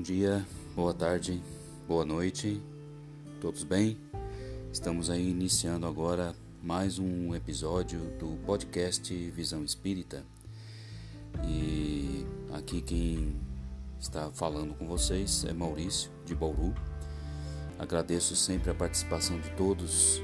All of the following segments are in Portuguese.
Bom dia, boa tarde, boa noite, todos bem? Estamos aí iniciando agora mais um episódio do podcast Visão Espírita e aqui quem está falando com vocês é Maurício de Bauru. Agradeço sempre a participação de todos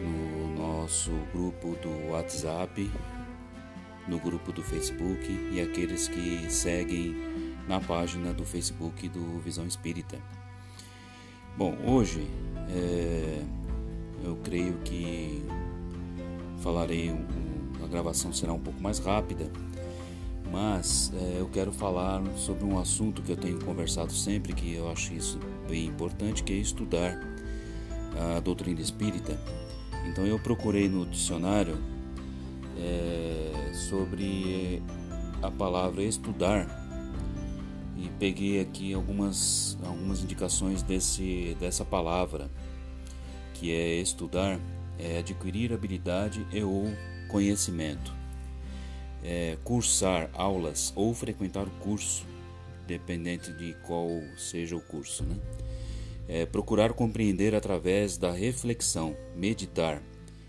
no nosso grupo do WhatsApp, no grupo do Facebook e aqueles que seguem na página do Facebook do Visão Espírita. Bom, hoje é, eu creio que falarei, a gravação será um pouco mais rápida, mas é, eu quero falar sobre um assunto que eu tenho conversado sempre, que eu acho isso bem importante, que é estudar a doutrina espírita. Então eu procurei no dicionário é, sobre a palavra estudar e peguei aqui algumas, algumas indicações desse, dessa palavra, que é estudar, é adquirir habilidade e ou conhecimento, é cursar aulas ou frequentar o curso, dependente de qual seja o curso, né? É procurar compreender através da reflexão, meditar,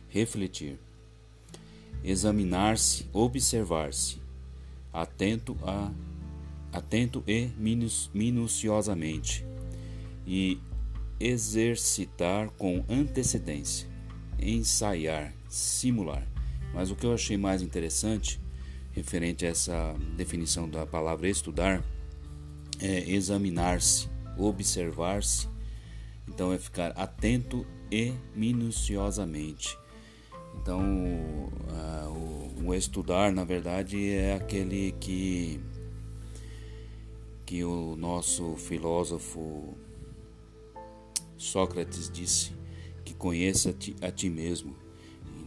refletir, examinar-se, observar-se, atento a atento e minuciosamente, e exercitar com antecedência, ensaiar, simular. Mas o que eu achei mais interessante, referente a essa definição da palavra estudar, é examinar-se, observar-se. Então é ficar atento e minuciosamente. Então, o, o estudar, na verdade, é aquele que que o nosso filósofo Sócrates disse que conheça a ti, a ti mesmo.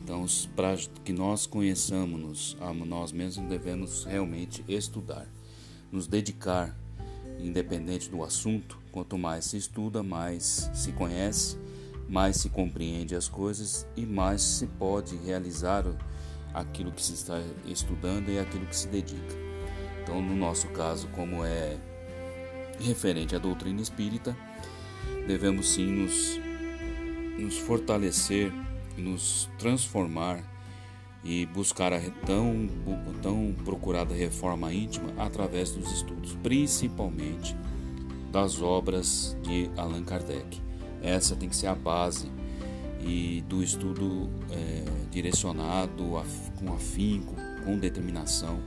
Então, para que nós conheçamos a nós mesmos, devemos realmente estudar, nos dedicar, independente do assunto. Quanto mais se estuda, mais se conhece, mais se compreende as coisas e mais se pode realizar aquilo que se está estudando e aquilo que se dedica. Então, no nosso caso, como é referente à doutrina espírita, devemos sim nos, nos fortalecer, nos transformar e buscar a tão, tão procurada reforma íntima através dos estudos, principalmente das obras de Allan Kardec. Essa tem que ser a base e do estudo é, direcionado com afinco, com determinação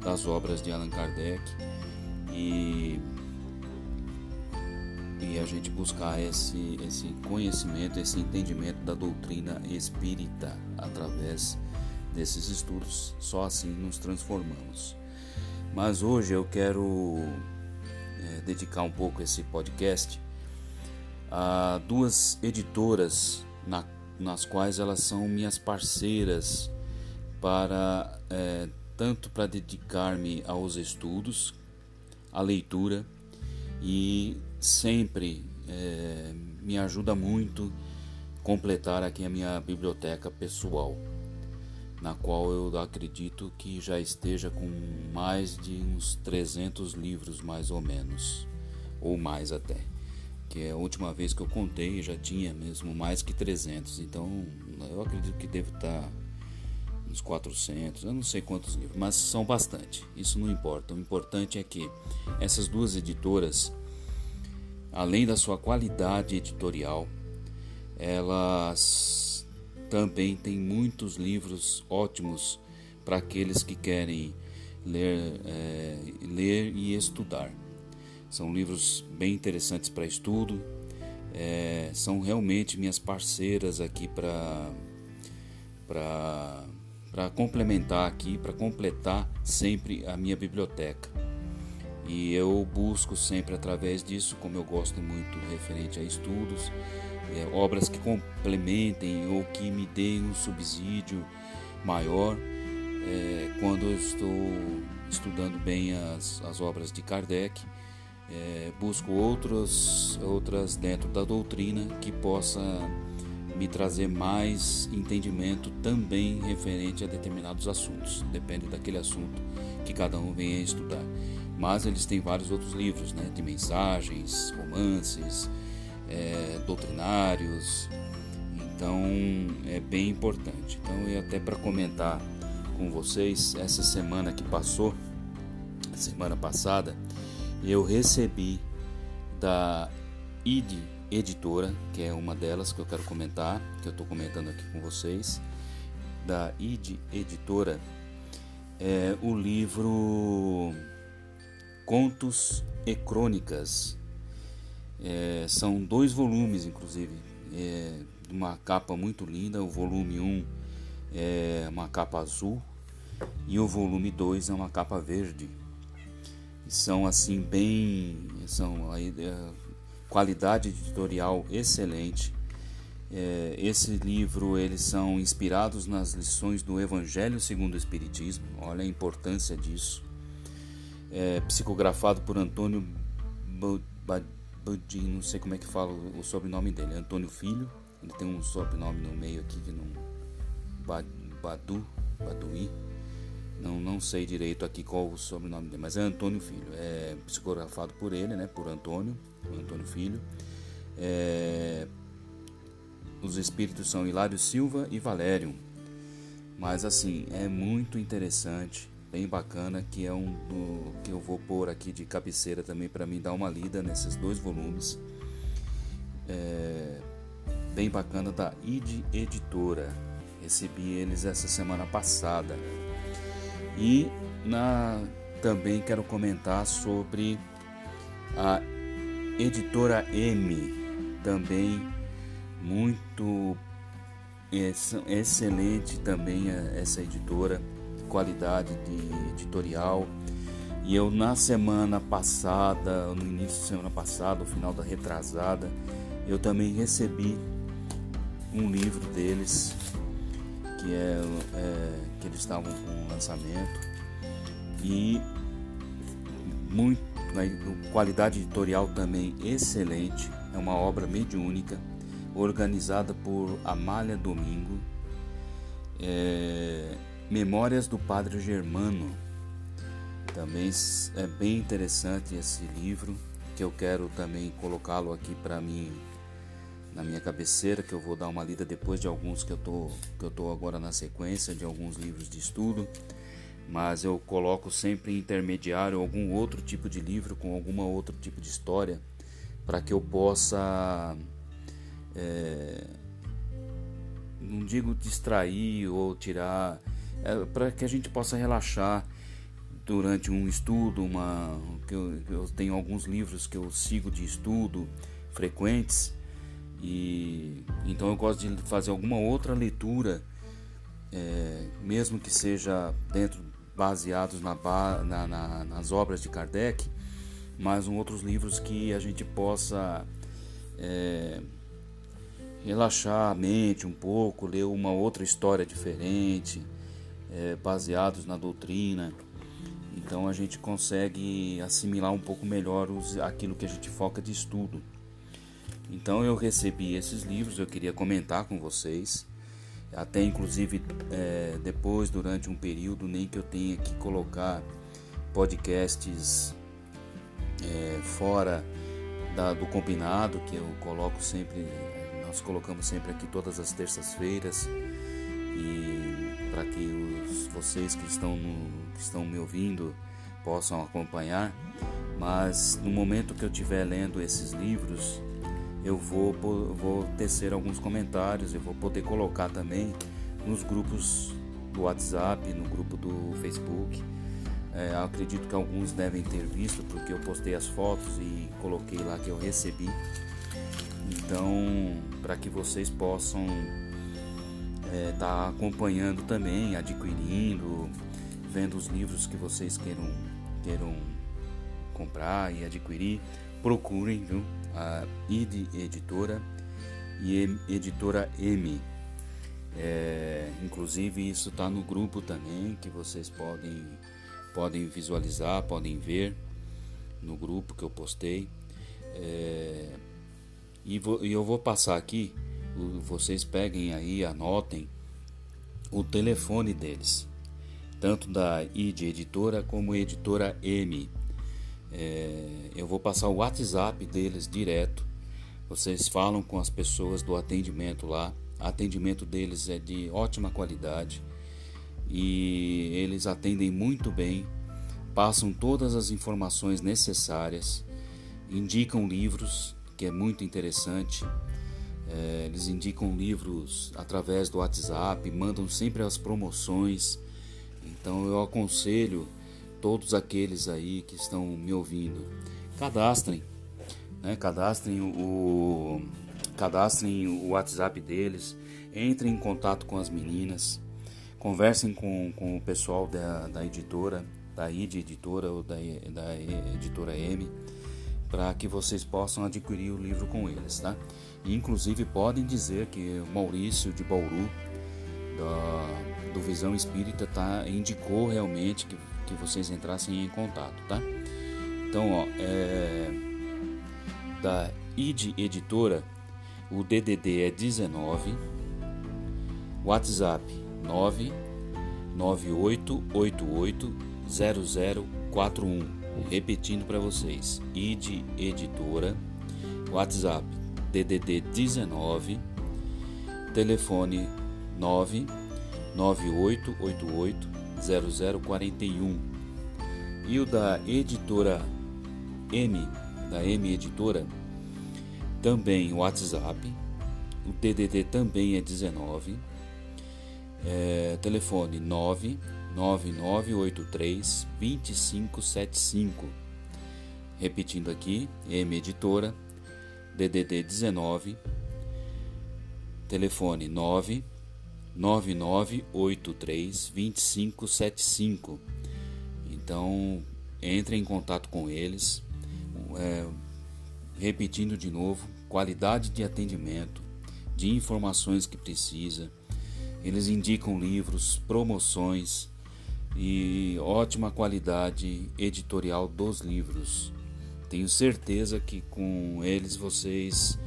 das obras de Allan Kardec e e a gente buscar esse, esse conhecimento, esse entendimento da doutrina espírita através desses estudos. Só assim nos transformamos. Mas hoje eu quero é, dedicar um pouco esse podcast a duas editoras na, nas quais elas são minhas parceiras para é, tanto para dedicar-me aos estudos, à leitura e sempre é, me ajuda muito completar aqui a minha biblioteca pessoal, na qual eu acredito que já esteja com mais de uns 300 livros mais ou menos, ou mais até. Que é a última vez que eu contei já tinha mesmo mais que 300, então eu acredito que deve estar uns 400, eu não sei quantos livros, mas são bastante. Isso não importa. O importante é que essas duas editoras além da sua qualidade editorial, elas também têm muitos livros ótimos para aqueles que querem ler, é, ler e estudar. São livros bem interessantes para estudo, é, são realmente minhas parceiras aqui para para complementar aqui, para completar sempre a minha biblioteca. E eu busco sempre através disso, como eu gosto muito referente a estudos, é, obras que complementem ou que me deem um subsídio maior é, quando eu estou estudando bem as, as obras de Kardec. É, busco outros, outras dentro da doutrina que possa me trazer mais entendimento também referente a determinados assuntos. Depende daquele assunto que cada um venha estudar. Mas eles têm vários outros livros, né, de mensagens, romances, é, doutrinários. Então é bem importante. Então e até para comentar com vocês essa semana que passou, semana passada, eu recebi da ID Editora, que é uma delas que eu quero comentar, que eu estou comentando aqui com vocês, da ID Editora, é o livro Contos e Crônicas. É, são dois volumes, inclusive, é, uma capa muito linda. O volume 1 é uma capa azul e o volume 2 é uma capa verde. São assim bem, são aí, é, qualidade editorial excelente. É, esse livro eles são inspirados nas lições do Evangelho segundo o Espiritismo. Olha a importância disso é, psicografado por Antônio Budi, não sei como é que fala o sobrenome dele, Antônio Filho. Ele tem um sobrenome no meio aqui que não. Badu, Baduí. Não, não sei direito aqui qual o sobrenome dele, mas é Antônio Filho. É psicografado por ele, né? Por Antônio, Antônio Filho. É, os espíritos são Hilário Silva e Valério. Mas assim, é muito interessante bem bacana que é um do, que eu vou pôr aqui de cabeceira também para mim dar uma lida nesses dois volumes. É, bem bacana da ID Editora. Recebi eles essa semana passada. E na também quero comentar sobre a Editora M. Também muito excelente também essa editora qualidade de editorial. E eu na semana passada, no início da semana passada, no final da retrasada, eu também recebi um livro deles que é, é que eles estavam com lançamento e muito qualidade editorial também excelente. É uma obra mediúnica organizada por Amália Domingo. É, Memórias do Padre Germano. Também é bem interessante esse livro, que eu quero também colocá-lo aqui para mim na minha cabeceira, que eu vou dar uma lida depois de alguns que eu tô que eu tô agora na sequência de alguns livros de estudo, mas eu coloco sempre em intermediário algum outro tipo de livro com alguma outro tipo de história para que eu possa é, não digo distrair ou tirar é, para que a gente possa relaxar durante um estudo, uma que eu, eu, tenho alguns livros que eu sigo de estudo frequentes e então eu gosto de fazer alguma outra leitura, é, mesmo que seja dentro baseados na, na, na, nas obras de Kardec, mas um outros livros que a gente possa é, relaxar a mente um pouco, ler uma outra história diferente é, baseados na doutrina. Então a gente consegue assimilar um pouco melhor os, aquilo que a gente foca de estudo. Então eu recebi esses livros, eu queria comentar com vocês. Até inclusive é, depois, durante um período, nem que eu tenha que colocar podcasts é, fora da, do combinado, que eu coloco sempre, nós colocamos sempre aqui todas as terças-feiras. E para que os, vocês que estão, no, que estão me ouvindo possam acompanhar. Mas no momento que eu estiver lendo esses livros, eu vou, vou tecer alguns comentários, eu vou poder colocar também nos grupos do WhatsApp, no grupo do Facebook. É, acredito que alguns devem ter visto, porque eu postei as fotos e coloquei lá que eu recebi. Então, para que vocês possam é, tá acompanhando também, adquirindo, vendo os livros que vocês queiram, queiram comprar e adquirir, procurem viu? a ID Editora e Editora M. É, inclusive isso está no grupo também que vocês podem podem visualizar, podem ver no grupo que eu postei. É, e, vou, e eu vou passar aqui vocês peguem aí, anotem o telefone deles, tanto da ID Editora como Editora M. É, eu vou passar o WhatsApp deles direto. Vocês falam com as pessoas do atendimento lá. O atendimento deles é de ótima qualidade e eles atendem muito bem, passam todas as informações necessárias, indicam livros, que é muito interessante. É, eles indicam livros através do WhatsApp, mandam sempre as promoções. Então eu aconselho todos aqueles aí que estão me ouvindo, cadastrem, né? cadastrem o cadastrem o WhatsApp deles, entrem em contato com as meninas, conversem com, com o pessoal da, da editora, da ID Editora ou da, da Editora M, para que vocês possam adquirir o livro com eles, tá? E, inclusive podem dizer que Maurício de Bauru, da, do Visão Espírita, tá, indicou realmente que, que vocês entrassem em contato, tá? Então, ó, é, da ID Editora, o DDD é 19, WhatsApp 998880041. Repetindo para vocês, ID Editora, WhatsApp DDD 19, telefone 998880041. E o da editora M, da M Editora, também WhatsApp, o DDD também é 19 é, telefone 99983 2575. Repetindo aqui, M Editora, DDD 19, telefone 99983 2575. Então, entre em contato com eles. É, repetindo de novo, qualidade de atendimento, de informações que precisa eles indicam livros, promoções e ótima qualidade editorial dos livros. Tenho certeza que com eles vocês,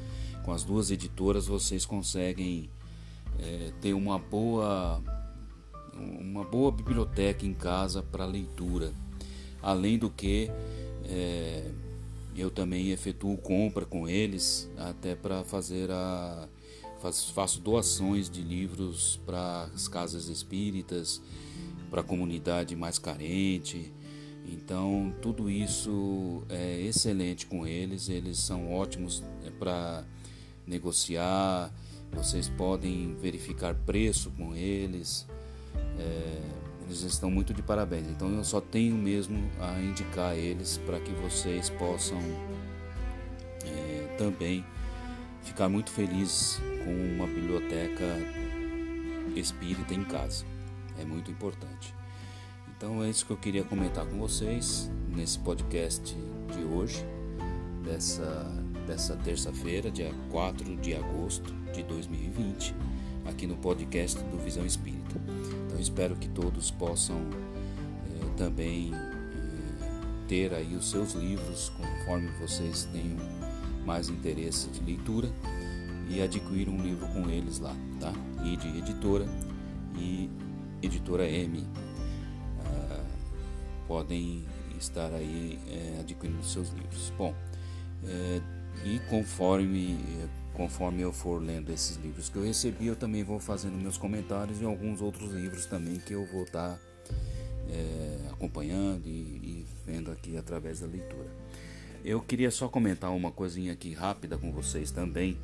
com as duas editoras, vocês conseguem é, ter uma boa, uma boa biblioteca em casa para leitura. Além do que é, eu também efetuo compra com eles até para fazer a faço doações de livros para as casas espíritas, para a comunidade mais carente. Então, tudo isso é excelente com eles, eles são ótimos é, para negociar, vocês podem verificar preço com eles, é, eles estão muito de parabéns. Então, eu só tenho mesmo a indicar eles para que vocês possam é, também ficar muito feliz com uma biblioteca espírita em casa. É muito importante. Então é isso que eu queria comentar com vocês nesse podcast de hoje, dessa, dessa terça-feira, dia 4 de agosto de 2020, aqui no podcast do Visão Espírita. Então espero que todos possam eh, também eh, ter aí os seus livros conforme vocês tenham mais interesse de leitura e adquirir um livro com eles lá, tá? E de editora e editora M uh, podem estar aí uh, adquirindo seus livros. Bom, uh, e conforme conforme eu for lendo esses livros que eu recebi, eu também vou fazendo meus comentários e alguns outros livros também que eu vou estar tá, eh, acompanhando e, e vendo aqui através da leitura. Eu queria só comentar uma coisinha aqui rápida com vocês também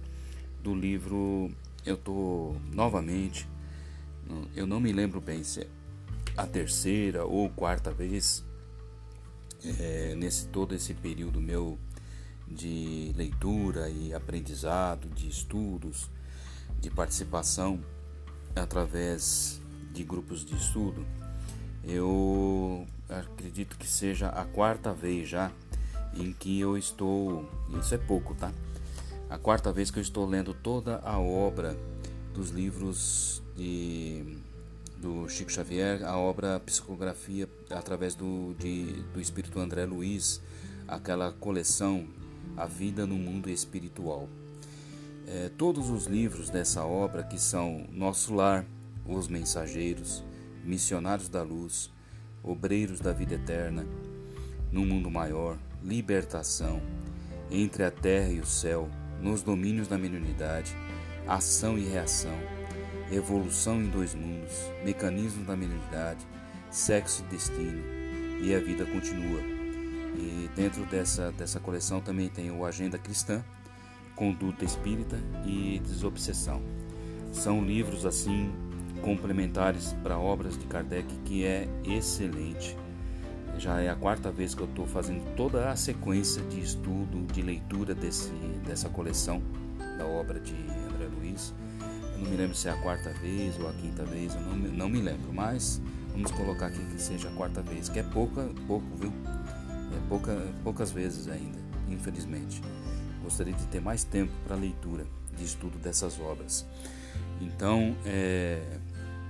do livro. Eu tô novamente, eu não me lembro bem se é a terceira ou quarta vez é, nesse todo esse período meu de leitura e aprendizado, de estudos, de participação através de grupos de estudo. Eu acredito que seja a quarta vez já em que eu estou, isso é pouco, tá? A quarta vez que eu estou lendo toda a obra dos livros de do Chico Xavier, a obra Psicografia através do, de, do Espírito André Luiz, aquela coleção A Vida no Mundo Espiritual. É, todos os livros dessa obra, que são Nosso Lar, Os Mensageiros, Missionários da Luz, Obreiros da Vida Eterna, No Mundo Maior, libertação, entre a terra e o céu, nos domínios da mediunidade, ação e reação, evolução em dois mundos, mecanismos da mediunidade, sexo e destino, e a vida continua. E dentro dessa, dessa coleção também tem o Agenda Cristã, Conduta Espírita e Desobsessão. São livros assim complementares para obras de Kardec que é excelente. Já é a quarta vez que eu estou fazendo toda a sequência de estudo, de leitura desse, dessa coleção da obra de André Luiz. Não me lembro se é a quarta vez ou a quinta vez, eu não, não me lembro, mas vamos colocar aqui que seja a quarta vez, que é pouca, pouco, viu? É pouca, poucas vezes ainda, infelizmente. Gostaria de ter mais tempo para leitura, de estudo dessas obras. Então, é,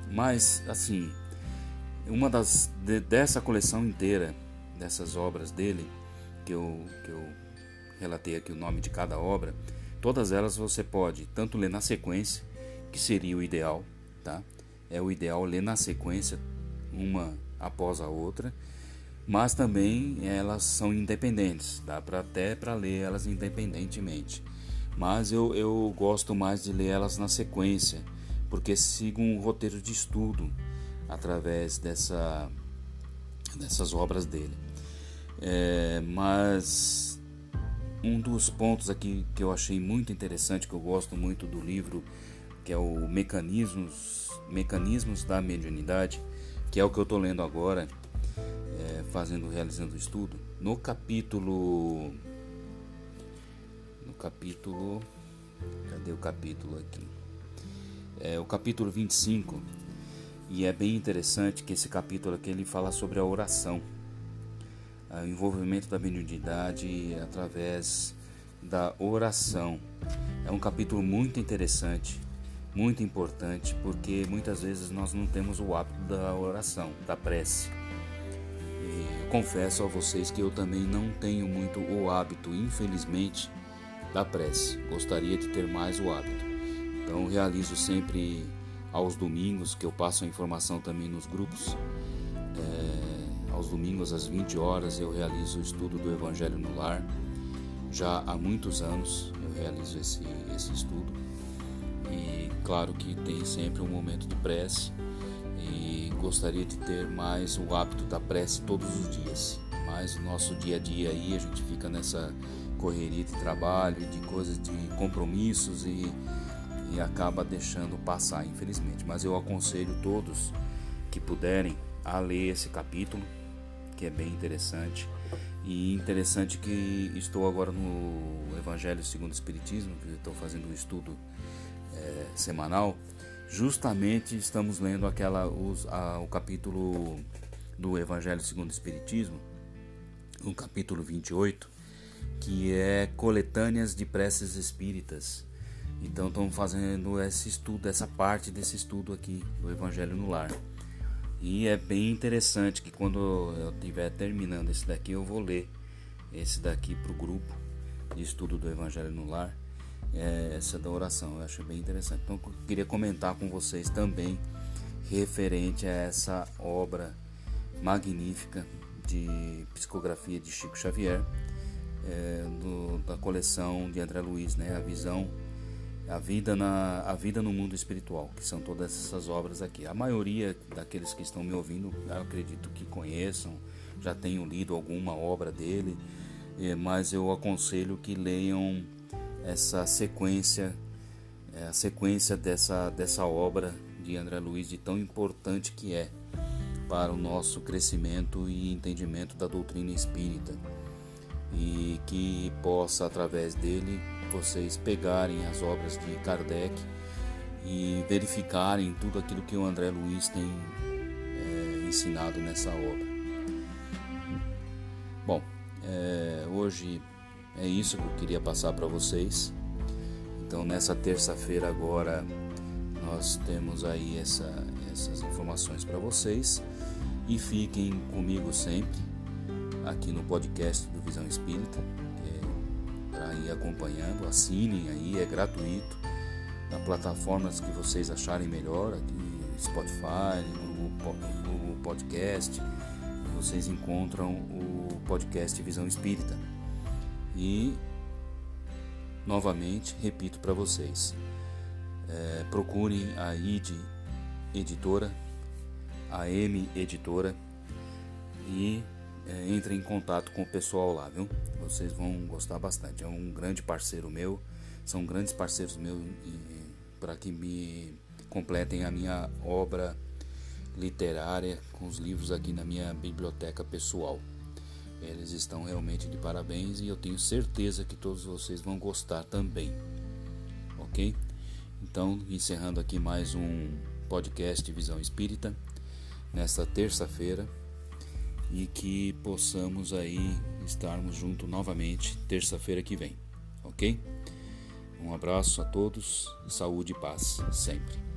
mas assim, uma das de, dessa coleção inteira dessas obras dele, que eu, que eu relatei aqui o nome de cada obra, todas elas você pode tanto ler na sequência que seria o ideal, tá? É o ideal ler na sequência, uma após a outra, mas também elas são independentes, dá para até para ler elas independentemente. Mas eu, eu gosto mais de ler elas na sequência, porque sigo um roteiro de estudo através dessa, dessas obras dele. É, mas um dos pontos aqui que eu achei muito interessante, que eu gosto muito do livro que é o Mecanismos, Mecanismos da Mediunidade, que é o que eu estou lendo agora, é, fazendo, realizando o estudo. No capítulo. No capítulo. Cadê o capítulo aqui? É o capítulo 25. E é bem interessante que esse capítulo aqui ele fala sobre a oração, o envolvimento da mediunidade através da oração. É um capítulo muito interessante muito importante porque muitas vezes nós não temos o hábito da oração, da prece. E confesso a vocês que eu também não tenho muito o hábito, infelizmente, da prece. Gostaria de ter mais o hábito. Então realizo sempre aos domingos, que eu passo a informação também nos grupos. É, aos domingos às 20 horas eu realizo o estudo do Evangelho no Lar. Já há muitos anos eu realizo esse, esse estudo claro que tem sempre um momento de prece e gostaria de ter mais o hábito da prece todos os dias. Mas o nosso dia a dia aí a gente fica nessa correria de trabalho, de coisas de compromissos e, e acaba deixando passar, infelizmente. Mas eu aconselho todos que puderem a ler esse capítulo, que é bem interessante. E interessante que estou agora no Evangelho segundo o Espiritismo, que estou fazendo um estudo é, semanal, justamente estamos lendo aquela os, a, o capítulo do Evangelho segundo o Espiritismo, o capítulo 28, que é coletâneas de preces espíritas. Então estamos fazendo esse estudo, essa parte desse estudo aqui do Evangelho no Lar. E é bem interessante que quando eu estiver terminando esse daqui, eu vou ler esse daqui para o grupo de estudo do Evangelho no Lar é, essa da oração. Eu acho bem interessante. Então, eu queria comentar com vocês também referente a essa obra magnífica de psicografia de Chico Xavier, é, do, da coleção de André Luiz, né? A visão, a vida na a vida no mundo espiritual, que são todas essas obras aqui. A maioria daqueles que estão me ouvindo, eu acredito que conheçam, já tenham lido alguma obra dele, é, mas eu aconselho que leiam essa sequência, é, a sequência dessa, dessa obra de André Luiz, de tão importante que é para o nosso crescimento e entendimento da doutrina espírita. E que possa, através dele, vocês pegarem as obras de Kardec e verificarem tudo aquilo que o André Luiz tem é, ensinado nessa obra. Bom, é, hoje é isso que eu queria passar para vocês. Então nessa terça-feira agora nós temos aí essa, essas informações para vocês e fiquem comigo sempre aqui no podcast do Visão Espírita é para ir acompanhando, assinem aí, é gratuito na plataformas que vocês acharem melhor, aqui Spotify, Google Podcast, vocês encontram o podcast Visão Espírita. E novamente repito para vocês, é, procurem a ID Editora, a M Editora e é, entrem em contato com o pessoal lá, viu? Vocês vão gostar bastante. É um grande parceiro meu, são grandes parceiros meus para que me completem a minha obra literária com os livros aqui na minha biblioteca pessoal. Eles estão realmente de parabéns e eu tenho certeza que todos vocês vão gostar também. Ok? Então, encerrando aqui mais um podcast Visão Espírita nesta terça-feira e que possamos aí estarmos juntos novamente terça-feira que vem, ok? Um abraço a todos, saúde e paz sempre.